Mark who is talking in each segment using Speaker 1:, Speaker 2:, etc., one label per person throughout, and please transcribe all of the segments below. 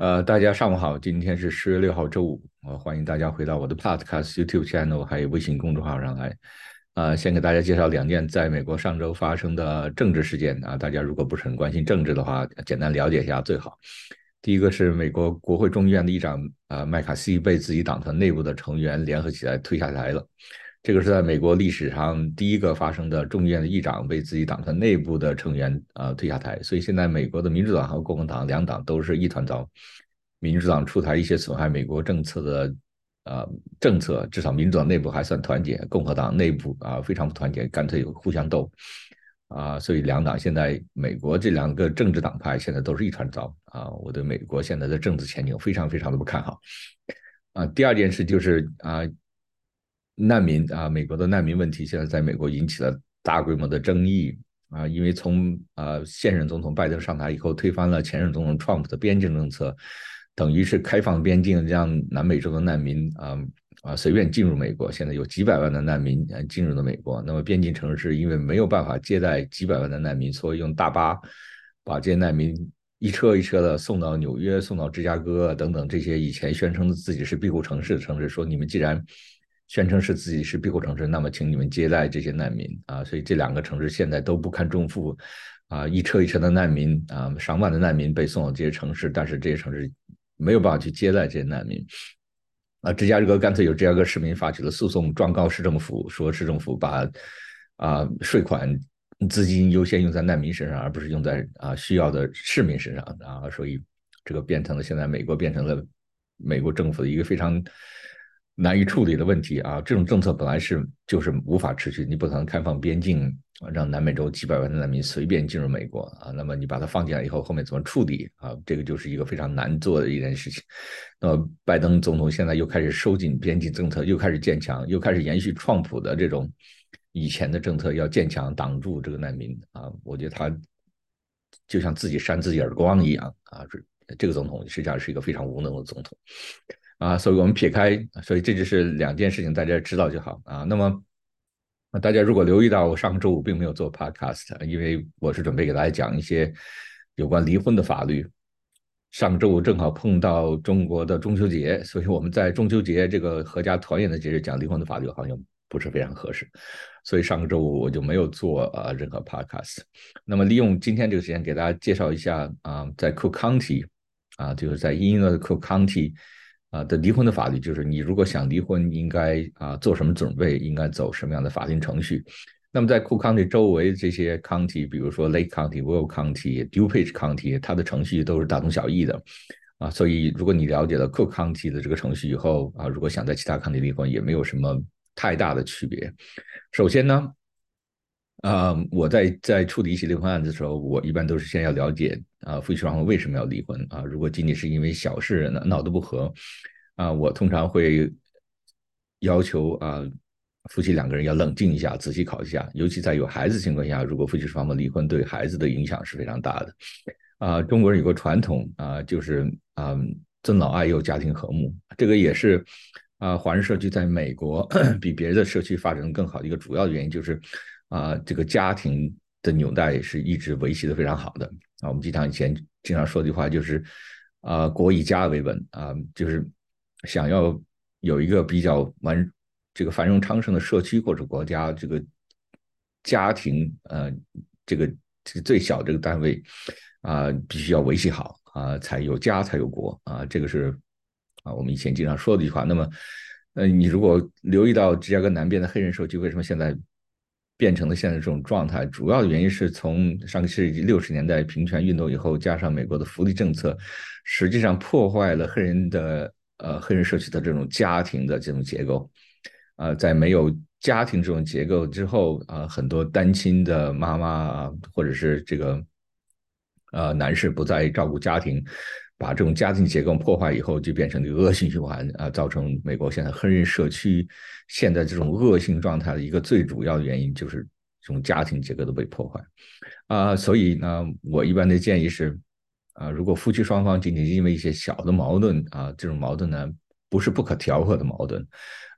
Speaker 1: 呃，大家上午好，今天是十月六号周五，我欢迎大家回到我的 Podcast YouTube channel，还有微信公众号上来。呃，先给大家介绍两件在美国上周发生的政治事件啊，大家如果不是很关心政治的话，简单了解一下最好。第一个是美国国会众议院的议长啊麦卡锡被自己党团内部的成员联合起来推下台了。这个是在美国历史上第一个发生的众议院的议长被自己党团内部的成员啊推下台，所以现在美国的民主党和共和党两党都是一团糟。民主党出台一些损害美国政策的呃政策，至少民主党内部还算团结，共和党内部啊非常不团结，干脆互相斗啊，所以两党现在美国这两个政治党派现在都是一团糟啊，我对美国现在的政治前景非常非常的不看好啊。第二件事就是啊。难民啊，美国的难民问题现在在美国引起了大规模的争议啊，因为从啊现任总统拜登上台以后，推翻了前任总统 Trump 的边境政策，等于是开放边境，让南美洲的难民啊啊随便进入美国。现在有几百万的难民进入了美国，那么边境城市因为没有办法接待几百万的难民，所以用大巴把这些难民一车一车的送到纽约、送到芝加哥等等这些以前宣称自己是庇护城市的城市，说你们既然宣称是自己是庇护城市，那么请你们接待这些难民啊！所以这两个城市现在都不堪重负，啊，一车一车的难民啊，上万的难民被送到这些城市，但是这些城市没有办法去接待这些难民。啊，芝加哥干脆有芝加哥市民发起了诉讼，状告市政府，说市政府把啊税款资金优先用在难民身上，而不是用在啊需要的市民身上啊！所以这个变成了现在美国变成了美国政府的一个非常。难以处理的问题啊，这种政策本来是就是无法持续，你不可能开放边境，让南美洲几百万的难民随便进入美国啊。那么你把它放进来以后，后面怎么处理啊？这个就是一个非常难做的一件事情。那么拜登总统现在又开始收紧边境政策，又开始建墙，又开始延续创普的这种以前的政策，要建墙挡住这个难民啊。我觉得他就像自己扇自己耳光一样啊。这这个总统实际上是一个非常无能的总统。啊，所以我们撇开，所以这就是两件事情，大家知道就好啊。那么，大家如果留意到，我上个周五并没有做 podcast，因为我是准备给大家讲一些有关离婚的法律。上周五正好碰到中国的中秋节，所以我们在中秋节这个阖家团圆的节日讲离婚的法律，好像不是非常合适。所以上个周五我就没有做啊任何 podcast。那么利用今天这个时间，给大家介绍一下啊，在 Cook County 啊，就是在英国的 Cook County。啊的离婚的法律就是你如果想离婚，应该啊做什么准备，应该走什么样的法定程序。那么在库康 y 周围这些 county，比如说 Lake County、Will County、DuPage County，它的程序都是大同小异的啊。所以如果你了解了 Cook County 的这个程序以后啊，如果想在其他 county 离婚，也没有什么太大的区别。首先呢，啊我在在处理一些离婚案子的时候，我一般都是先要了解。啊，夫妻双方为什么要离婚啊？如果仅仅是因为小事闹闹得不和，啊，我通常会要求啊，夫妻两个人要冷静一下，仔细考虑一下。尤其在有孩子情况下，如果夫妻双方离婚，对孩子的影响是非常大的。啊，中国人有个传统啊，就是啊，尊老爱幼，家庭和睦。这个也是啊，华人社区在美国 比别的社区发展的更好的一个主要的原因，就是啊，这个家庭的纽带是一直维系的非常好的。啊，我们经常以前经常说的句话就是，啊，国以家为本啊，就是想要有一个比较完这个繁荣昌盛的社区或者国家，这个家庭呃，这个这个最小这个单位啊，必须要维系好啊，才有家才有国啊，这个是啊，我们以前经常说的一句话。那么，呃，你如果留意到芝加哥南边的黑人社区，为什么现在？变成了现在这种状态，主要的原因是从上个世纪六十年代平权运动以后，加上美国的福利政策，实际上破坏了黑人的呃黑人社区的这种家庭的这种结构。啊，在没有家庭这种结构之后，啊，很多单亲的妈妈啊，或者是这个呃男士不再照顾家庭。把这种家庭结构破坏以后，就变成一个恶性循环啊，造成美国现在黑人社区现在这种恶性状态的一个最主要的原因，就是这种家庭结构都被破坏啊。所以呢，我一般的建议是啊，如果夫妻双方仅仅因为一些小的矛盾啊，这种矛盾呢不是不可调和的矛盾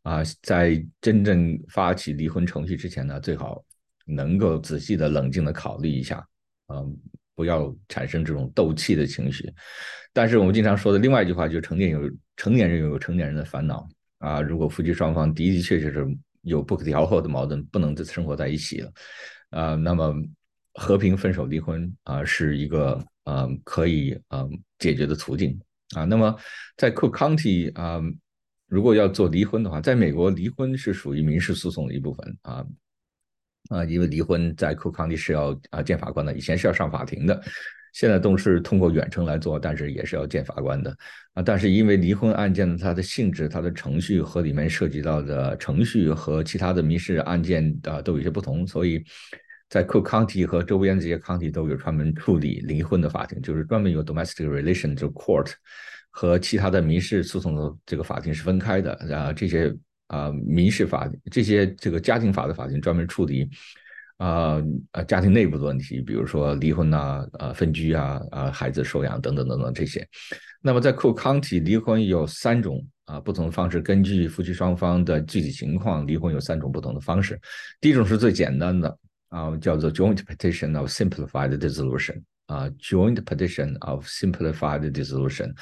Speaker 1: 啊，在真正发起离婚程序之前呢，最好能够仔细的、冷静的考虑一下啊，不要产生这种斗气的情绪。但是我们经常说的另外一句话就是成年有成年人有成年人的烦恼啊，如果夫妻双方的的确确是有不可调和的矛盾，不能再生活在一起了，啊，那么和平分手离婚啊是一个呃可以呃解决的途径啊。那么在 Cook County 啊，如果要做离婚的话，在美国离婚是属于民事诉讼的一部分啊。啊，因为离婚在库康蒂是要啊见法官的，以前是要上法庭的，现在都是通过远程来做，但是也是要见法官的啊。但是因为离婚案件的它的性质、它的程序和里面涉及到的程序和其他的民事案件啊都有些不同，所以在库康蒂和周边这些康体都有专门处理离婚的法庭，就是专门有 domestic relation 就 court 和其他的民事诉讼的这个法庭是分开的啊，这些。啊，民事法这些这个家庭法的法庭专门处理啊啊家庭内部的问题，比如说离婚呐、啊分居啊、啊孩子收养等等等等这些。那么在 Cook County 离婚有三种啊不同的方式，根据夫妻双方的具体情况，离婚有三种不同的方式。第一种是最简单的啊，叫做 Joint Petition of Simplified Dissolution 啊，Joint Petition of Simplified Dissolution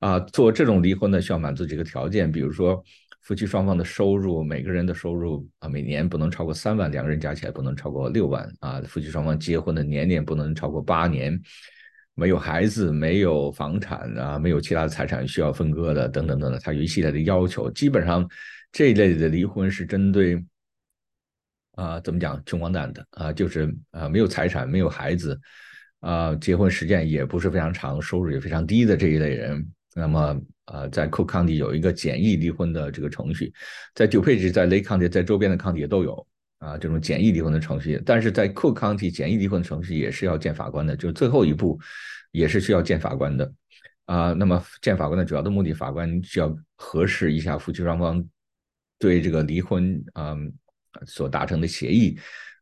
Speaker 1: 啊，做这种离婚呢需要满足几个条件，比如说。夫妻双方的收入，每个人的收入啊，每年不能超过三万，两个人加起来不能超过六万啊。夫妻双方结婚的年龄不能超过八年，没有孩子，没有房产啊，没有其他的财产需要分割的，等等等等，他有一系列的要求。基本上这一类的离婚是针对啊，怎么讲，穷光蛋的啊，就是啊，没有财产，没有孩子啊，结婚时间也不是非常长，收入也非常低的这一类人。那么，呃，在 Cook County 有一个简易离婚的这个程序，在 DuPage、在 Lake County、在周边的 county 也都有啊，这种简易离婚的程序。但是在 Cook County 简易离婚的程序也是要见法官的，就是最后一步也是需要见法官的啊。那么见法官的主要的目的，法官需要核实一下夫妻双方对这个离婚啊所达成的协议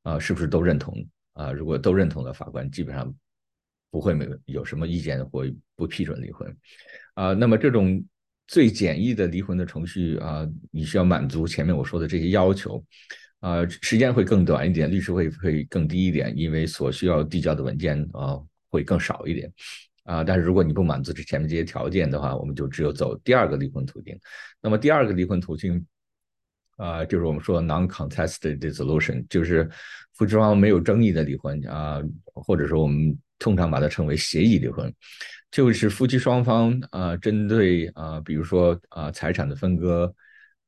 Speaker 1: 啊是不是都认同啊？如果都认同的，法官基本上不会没有什么意见或不批准离婚。啊，那么这种最简易的离婚的程序啊，你需要满足前面我说的这些要求，啊，时间会更短一点，律师会会更低一点，因为所需要递交的文件啊会更少一点，啊，但是如果你不满足这前面这些条件的话，我们就只有走第二个离婚途径。那么第二个离婚途径啊，就是我们说 non-contested dissolution，就是夫妻双方没有争议的离婚啊，或者说我们通常把它称为协议离婚。就是夫妻双方啊，针对啊，比如说啊，财产的分割，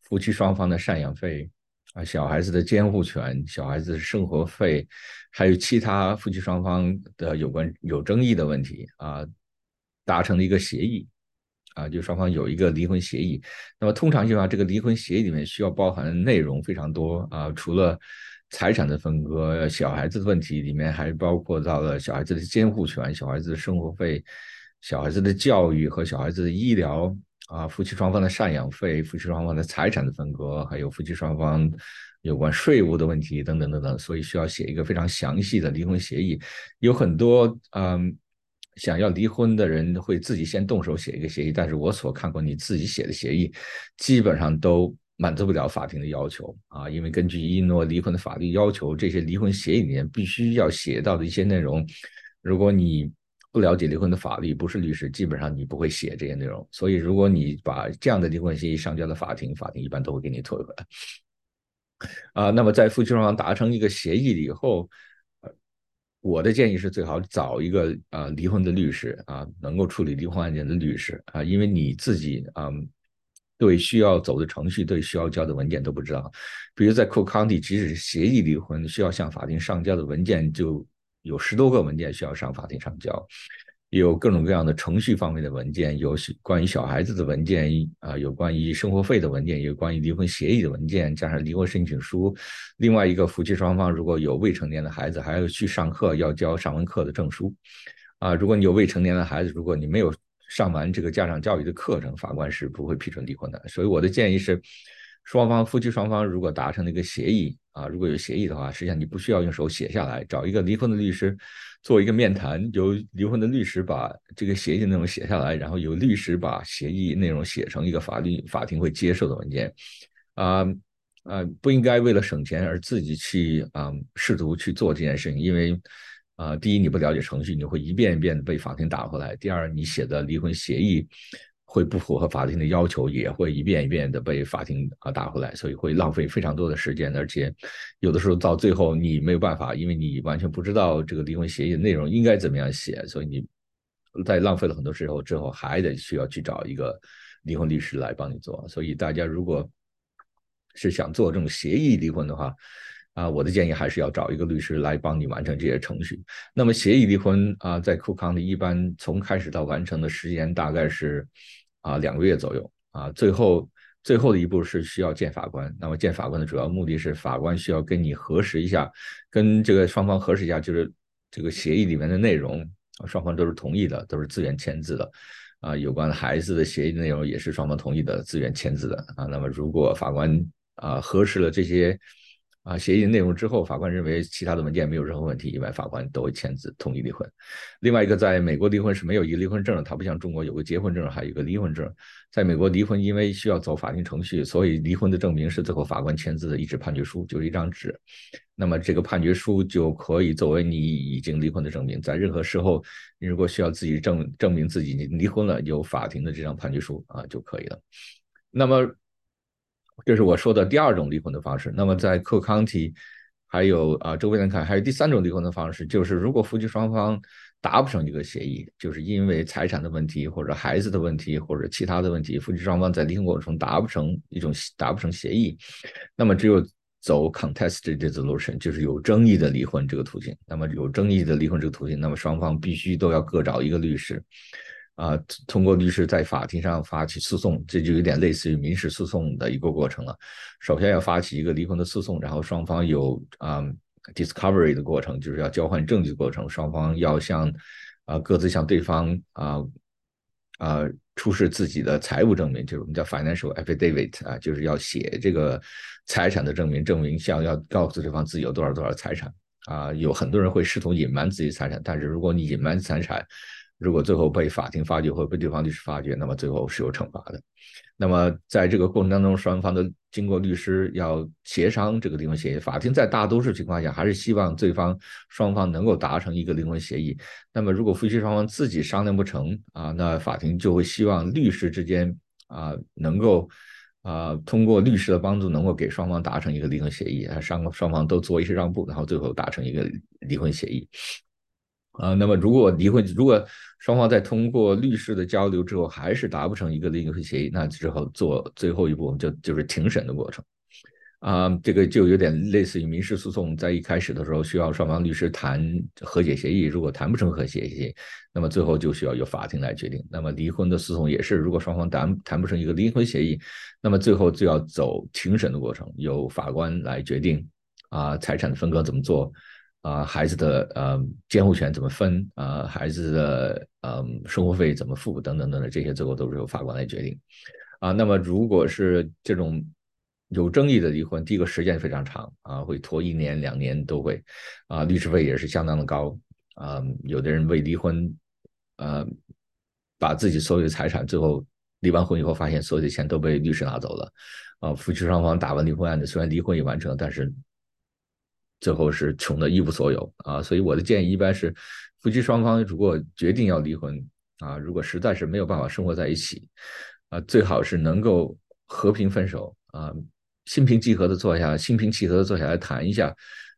Speaker 1: 夫妻双方的赡养费啊，小孩子的监护权，小孩子的生活费，还有其他夫妻双方的有关有争议的问题啊，达成了一个协议啊，就双方有一个离婚协议。那么通常情况下，这个离婚协议里面需要包含的内容非常多啊，除了。财产的分割，小孩子的问题里面还包括到了小孩子的监护权、小孩子的生活费、小孩子的教育和小孩子的医疗啊，夫妻双方的赡养费、夫妻双方的财产的分割，还有夫妻双方有关税务的问题等等等等，所以需要写一个非常详细的离婚协议。有很多嗯想要离婚的人会自己先动手写一个协议，但是我所看过你自己写的协议，基本上都。满足不了法庭的要求啊，因为根据伊诺离婚的法律要求，这些离婚协议里面必须要写到的一些内容，如果你不了解离婚的法律，不是律师，基本上你不会写这些内容。所以，如果你把这样的离婚协议上交到法庭，法庭一般都会给你退回来。啊，那么在夫妻双方达成一个协议以后，我的建议是最好找一个啊离婚的律师啊，能够处理离婚案件的律师啊，因为你自己啊。对需要走的程序，对需要交的文件都不知道。比如在 Cook County，即使是协议离婚，需要向法庭上交的文件就有十多个文件需要上法庭上交，有各种各样的程序方面的文件，有关于小孩子的文件啊，有关于生活费的文件，有关于离婚协议的文件，加上离婚申请书。另外一个夫妻双方如果有未成年的孩子，还要去上课，要交上完课的证书。啊，如果你有未成年的孩子，如果你没有。上完这个家长教育的课程，法官是不会批准离婚的。所以我的建议是，双方夫妻双方如果达成了一个协议啊，如果有协议的话，实际上你不需要用手写下来，找一个离婚的律师做一个面谈，由离婚的律师把这个协议内容写下来，然后由律师把协议内容写成一个法律法庭会接受的文件。啊啊，不应该为了省钱而自己去啊试图去做这件事情，因为。啊，第一你不了解程序，你会一遍一遍被法庭打回来；第二，你写的离婚协议会不符合法庭的要求，也会一遍一遍的被法庭啊打回来，所以会浪费非常多的时间，而且有的时候到最后你没有办法，因为你完全不知道这个离婚协议内容应该怎么样写，所以你在浪费了很多时候之后，还得需要去找一个离婚律师来帮你做。所以大家如果是想做这种协议离婚的话，啊，我的建议还是要找一个律师来帮你完成这些程序。那么协议离婚啊，在库康的一般从开始到完成的时间大概是啊两个月左右啊。最后最后的一步是需要见法官。那么见法官的主要目的是法官需要跟你核实一下，跟这个双方核实一下，就是这个协议里面的内容，双方都是同意的，都是自愿签字的。啊，有关孩子的协议内容也是双方同意的，自愿签字的。啊，那么如果法官啊核实了这些。啊，协议内容之后，法官认为其他的文件没有任何问题，一般法官都会签字同意离婚。另外一个，在美国离婚是没有一个离婚证的，它不像中国有个结婚证，还有一个离婚证。在美国离婚，因为需要走法庭程序，所以离婚的证明是最后法官签字的一纸判决书，就是一张纸。那么这个判决书就可以作为你已经离婚的证明，在任何时候，你如果需要自己证证明自己离婚了，有法庭的这张判决书啊就可以了。那么。这是我说的第二种离婚的方式。那么在 Cook County，还有啊周围来看，还有第三种离婚的方式，就是如果夫妻双方达不成一个协议，就是因为财产的问题，或者孩子的问题，或者其他的问题，夫妻双方在离婚过程中达不成一种达不成协议，那么只有走 contested dissolution，就是有争议的离婚这个途径。那么有争议的离婚这个途径，那么双方必须都要各找一个律师。啊，通过律师在法庭上发起诉讼，这就有点类似于民事诉讼的一个过程了。首先要发起一个离婚的诉讼，然后双方有啊 discovery 的过程，就是要交换证据的过程。双方要向啊各自向对方啊啊出示自己的财务证明，就是我们叫 financial affidavit 啊，就是要写这个财产的证明，证明像要告诉对方自己有多少多少财产啊。有很多人会试图隐瞒自己财产，但是如果你隐瞒财产，如果最后被法庭发觉或被对方律师发觉，那么最后是有惩罚的。那么在这个过程当中，双方都经过律师要协商这个离婚协议。法庭在大多数情况下还是希望对方双方能够达成一个离婚协议。那么如果夫妻双方自己商量不成啊，那法庭就会希望律师之间啊能够啊通过律师的帮助，能够给双方达成一个离婚协议啊，双双方都做一些让步，然后最后达成一个离婚协议。啊，那么如果离婚，如果双方在通过律师的交流之后还是达不成一个离婚协议，那之后做最后一步我们就就是庭审的过程。啊，这个就有点类似于民事诉讼，在一开始的时候需要双方律师谈和解协议，如果谈不成和解协议，那么最后就需要由法庭来决定。那么离婚的诉讼也是，如果双方谈谈不成一个离婚协议，那么最后就要走庭审的过程，由法官来决定啊财产的分割怎么做。啊，孩子的呃监护权怎么分啊？孩子的呃生活费怎么付等等等等，这些最后都是由法官来决定。啊，那么如果是这种有争议的离婚，第一个时间非常长啊，会拖一年两年都会。啊，律师费也是相当的高。啊，有的人为离婚，呃，把自己所有的财产，最后离完婚以后发现所有的钱都被律师拿走了。啊，夫妻双方打完离婚案子，虽然离婚也完成，但是。最后是穷的一无所有啊，所以我的建议一般是，夫妻双方如果决定要离婚啊，如果实在是没有办法生活在一起，啊，最好是能够和平分手啊，心平气和的坐下，心平气和的坐下来谈一下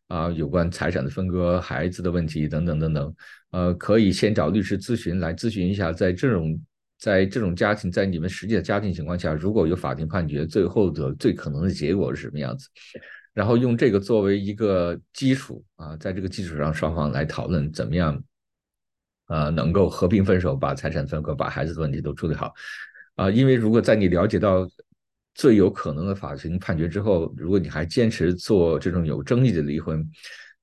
Speaker 1: 啊，有关财产的分割、孩子的问题等等等等，呃，可以先找律师咨询来咨询一下，在这种在这种家庭，在你们实际的家庭情况下，如果有法庭判决，最后的最可能的结果是什么样子。然后用这个作为一个基础啊，在这个基础上，双方来讨论怎么样，呃，能够和平分手，把财产分割，把孩子的问题都处理好，啊，因为如果在你了解到最有可能的法庭判决之后，如果你还坚持做这种有争议的离婚，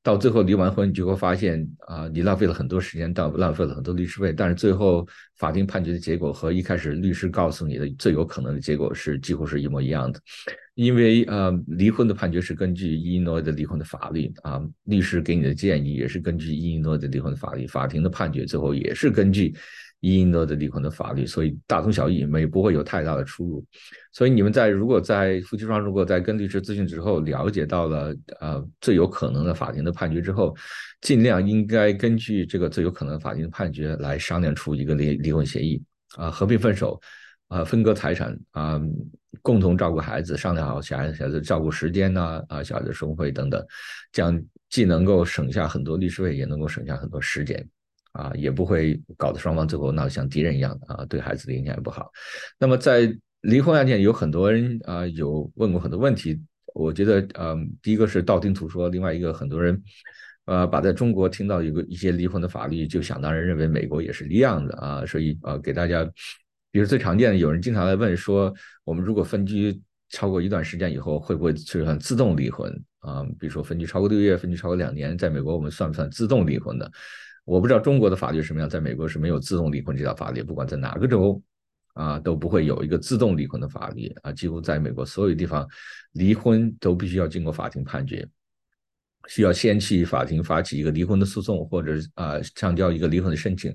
Speaker 1: 到最后离完婚，你就会发现啊，你浪费了很多时间，到浪费了很多律师费，但是最后法庭判决的结果和一开始律师告诉你的最有可能的结果是几乎是一模一样的。因为呃，离婚的判决是根据伊利诺的离婚的法律啊，律师给你的建议也是根据伊利诺的离婚的法律，法庭的判决最后也是根据伊利诺的离婚的法律，所以大同小异，没不会有太大的出入。所以你们在如果在夫妻双方如果在跟律师咨询之后了解到了呃最有可能的法庭的判决之后，尽量应该根据这个最有可能的法庭的判决来商量出一个离离婚协议啊，和平分手啊，分割财产啊，共同照顾孩子，商量好小孩小孩子照顾时间呐啊，小孩子生活费等等，这样既能够省下很多律师费，也能够省下很多时间。啊，也不会搞得双方最后闹得像敌人一样啊，对孩子的影响也不好。那么在离婚案件，有很多人啊有问过很多问题，我觉得嗯，第一个是道听途说，另外一个很多人呃把在中国听到有个一些离婚的法律，就想当然认为美国也是一样的啊，所以呃给大家，比如最常见的，有人经常来问说，我们如果分居超过一段时间以后，会不会就算自动离婚啊？比如说分居超过六个月，分居超过两年，在美国我们算不算自动离婚的？我不知道中国的法律什么样，在美国是没有自动离婚这条法律，不管在哪个州，啊都不会有一个自动离婚的法律啊。几乎在美国所有地方，离婚都必须要经过法庭判决，需要先去法庭发起一个离婚的诉讼，或者啊上交一个离婚的申请，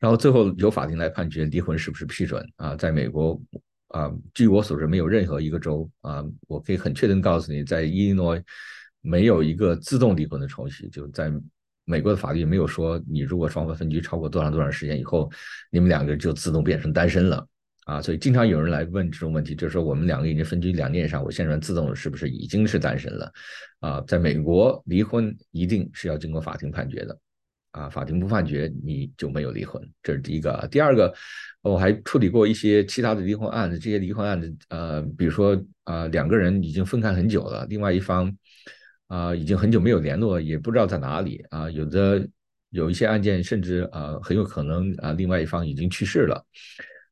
Speaker 1: 然后最后由法庭来判决离婚是不是批准啊。在美国啊，据我所知，没有任何一个州啊，我可以很确定告诉你，在伊利诺没有一个自动离婚的程序，就在。美国的法律没有说，你如果双方分居超过多长多长时间以后，你们两个就自动变成单身了啊！所以经常有人来问这种问题，就是说我们两个已经分居两年以上，我现在自动是不是已经是单身了？啊，在美国离婚一定是要经过法庭判决的，啊，法庭不判决你就没有离婚，这是第一个。第二个，我还处理过一些其他的离婚案子，这些离婚案子，呃，比如说啊，两个人已经分开很久了，另外一方。啊，已经很久没有联络，也不知道在哪里啊。有的有一些案件，甚至啊，很有可能啊，另外一方已经去世了，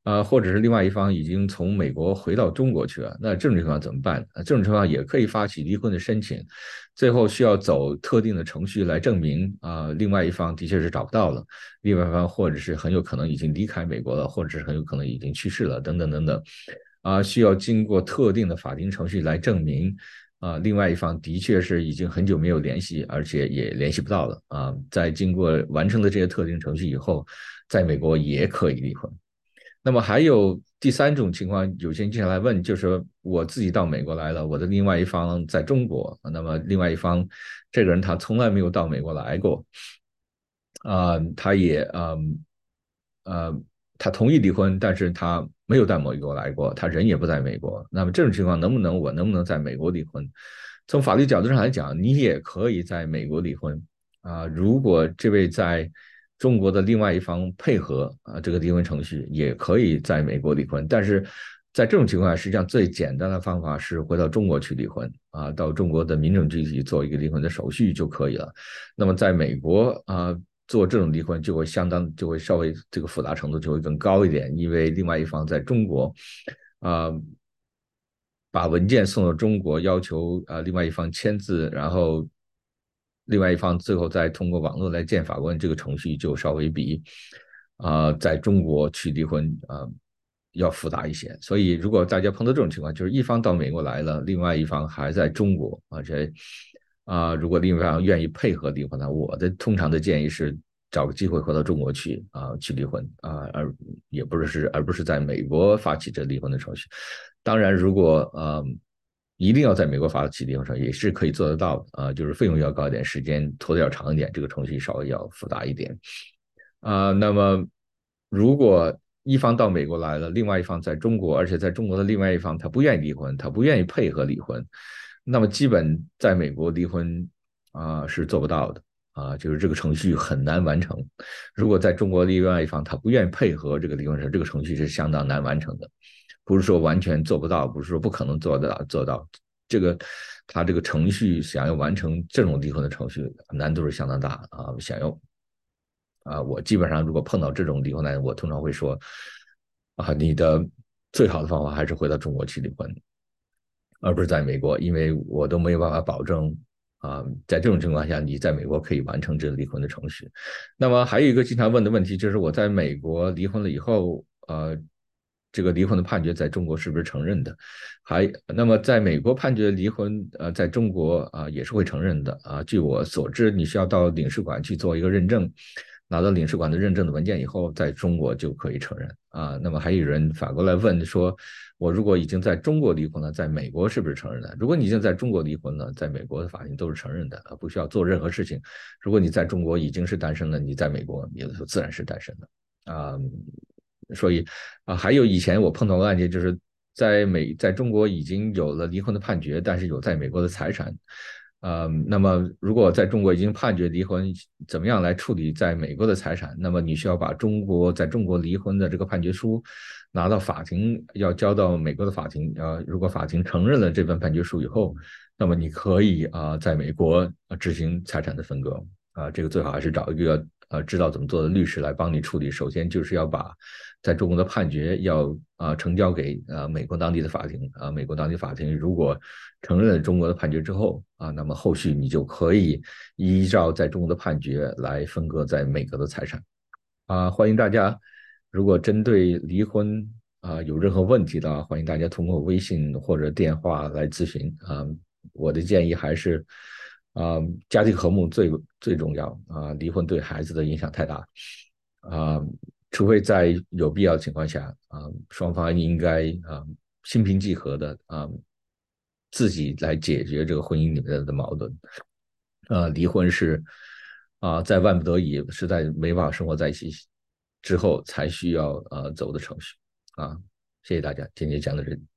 Speaker 1: 啊，或者是另外一方已经从美国回到中国去了。那这种情况怎么办？这种情况也可以发起离婚的申请，最后需要走特定的程序来证明啊，另外一方的确是找不到了，另外一方或者是很有可能已经离开美国了，或者是很有可能已经去世了，等等等等，啊，需要经过特定的法庭程序来证明。啊，另外一方的确是已经很久没有联系，而且也联系不到了啊。在经过完成了这些特定程序以后，在美国也可以离婚。那么还有第三种情况，有些人经常来问，就是我自己到美国来了，我的另外一方在中国，那么另外一方这个人他从来没有到美国来过，啊，他也嗯呃，他同意离婚，但是他。没有到美国来过，他人也不在美国。那么这种情况能不能我能不能在美国离婚？从法律角度上来讲，你也可以在美国离婚啊。如果这位在中国的另外一方配合啊这个离婚程序，也可以在美国离婚。但是在这种情况下，实际上最简单的方法是回到中国去离婚啊，到中国的民政局去做一个离婚的手续就可以了。那么在美国啊。做这种离婚就会相当就会稍微这个复杂程度就会更高一点，因为另外一方在中国，啊，把文件送到中国，要求啊另外一方签字，然后另外一方最后再通过网络来见法官，这个程序就稍微比啊在中国去离婚啊要复杂一些。所以如果大家碰到这种情况，就是一方到美国来了，另外一方还在中国，而且。啊，如果另一方愿意配合离婚呢，我的通常的建议是找个机会回到中国去啊，去离婚啊，而也不是是而不是在美国发起这离婚的程序。当然，如果呃一定要在美国发起离婚程序，也是可以做得到的啊，就是费用要高一点，时间拖得要长一点，这个程序稍微要复杂一点啊。那么，如果一方到美国来了，另外一方在中国，而且在中国的另外一方他不愿意离婚，他不愿意配合离婚。那么基本在美国离婚啊是做不到的啊，就是这个程序很难完成。如果在中国另外一方他不愿意配合这个离婚程这个程序是相当难完成的，不是说完全做不到，不是说不可能做得到做到。这个他这个程序想要完成这种离婚的程序难度是相当大啊。想要啊，我基本上如果碰到这种离婚案，我通常会说啊，你的最好的方法还是回到中国去离婚。而不是在美国，因为我都没有办法保证啊，在这种情况下，你在美国可以完成这个离婚的程序。那么还有一个经常问的问题就是，我在美国离婚了以后，呃，这个离婚的判决在中国是不是承认的？还那么在美国判决离婚，呃，在中国啊也是会承认的啊。据我所知，你需要到领事馆去做一个认证，拿到领事馆的认证的文件以后，在中国就可以承认啊。那么还有人反过来问说，我如果已经在中国离婚了，在美国是不是承认的？如果你已经在中国离婚了，在美国的法庭都是承认的啊，不需要做任何事情。如果你在中国已经是单身了，你在美国也就自然是单身的啊。所以啊，还有以前我碰到的案件，就是在美在中国已经有了离婚的判决，但是有在美国的财产。呃，那么如果在中国已经判决离婚，怎么样来处理在美国的财产？那么你需要把中国在中国离婚的这个判决书拿到法庭，要交到美国的法庭。呃，如果法庭承认了这份判决书以后，那么你可以啊，在美国执行财产的分割。啊，这个最好还是找一个呃知道怎么做的律师来帮你处理。首先就是要把在中国的判决要啊呈交给呃美国当地的法庭啊，美国当地法庭如果承认了中国的判决之后啊，那么后续你就可以依照在中国的判决来分割在美国的财产。啊，欢迎大家，如果针对离婚啊有任何问题的，欢迎大家通过微信或者电话来咨询啊。我的建议还是。啊，家庭和睦最最重要啊！离婚对孩子的影响太大啊！除非在有必要的情况下啊，双方应该啊心平气和的啊自己来解决这个婚姻里面的矛盾。啊，离婚是啊，在万不得已实在没办法生活在一起之后才需要呃走的程序啊！谢谢大家，今天讲到这里。